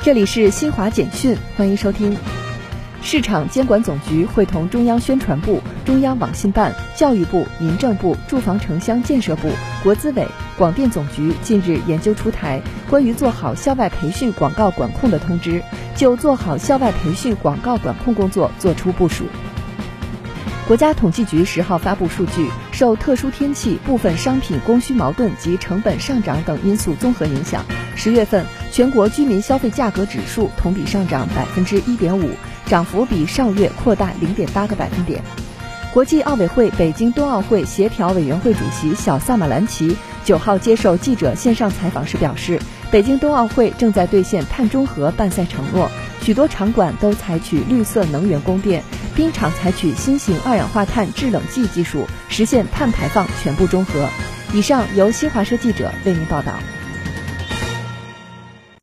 这里是新华简讯，欢迎收听。市场监管总局会同中央宣传部、中央网信办、教育部、民政部、住房城乡建设部、国资委、广电总局近日研究出台关于做好校外培训广告管控的通知，就做好校外培训广告管控工作作出部署。国家统计局十号发布数据，受特殊天气、部分商品供需矛盾及成本上涨等因素综合影响，十月份全国居民消费价格指数同比上涨百分之一点五，涨幅比上月扩大零点八个百分点。国际奥委会北京冬奥会协调委员会主席小萨马兰奇九号接受记者线上采访时表示，北京冬奥会正在兑现碳中和办赛承诺，许多场馆都采取绿色能源供电。冰场采取新型二氧化碳制冷剂技术，实现碳排放全部中和。以上由新华社记者为您报道。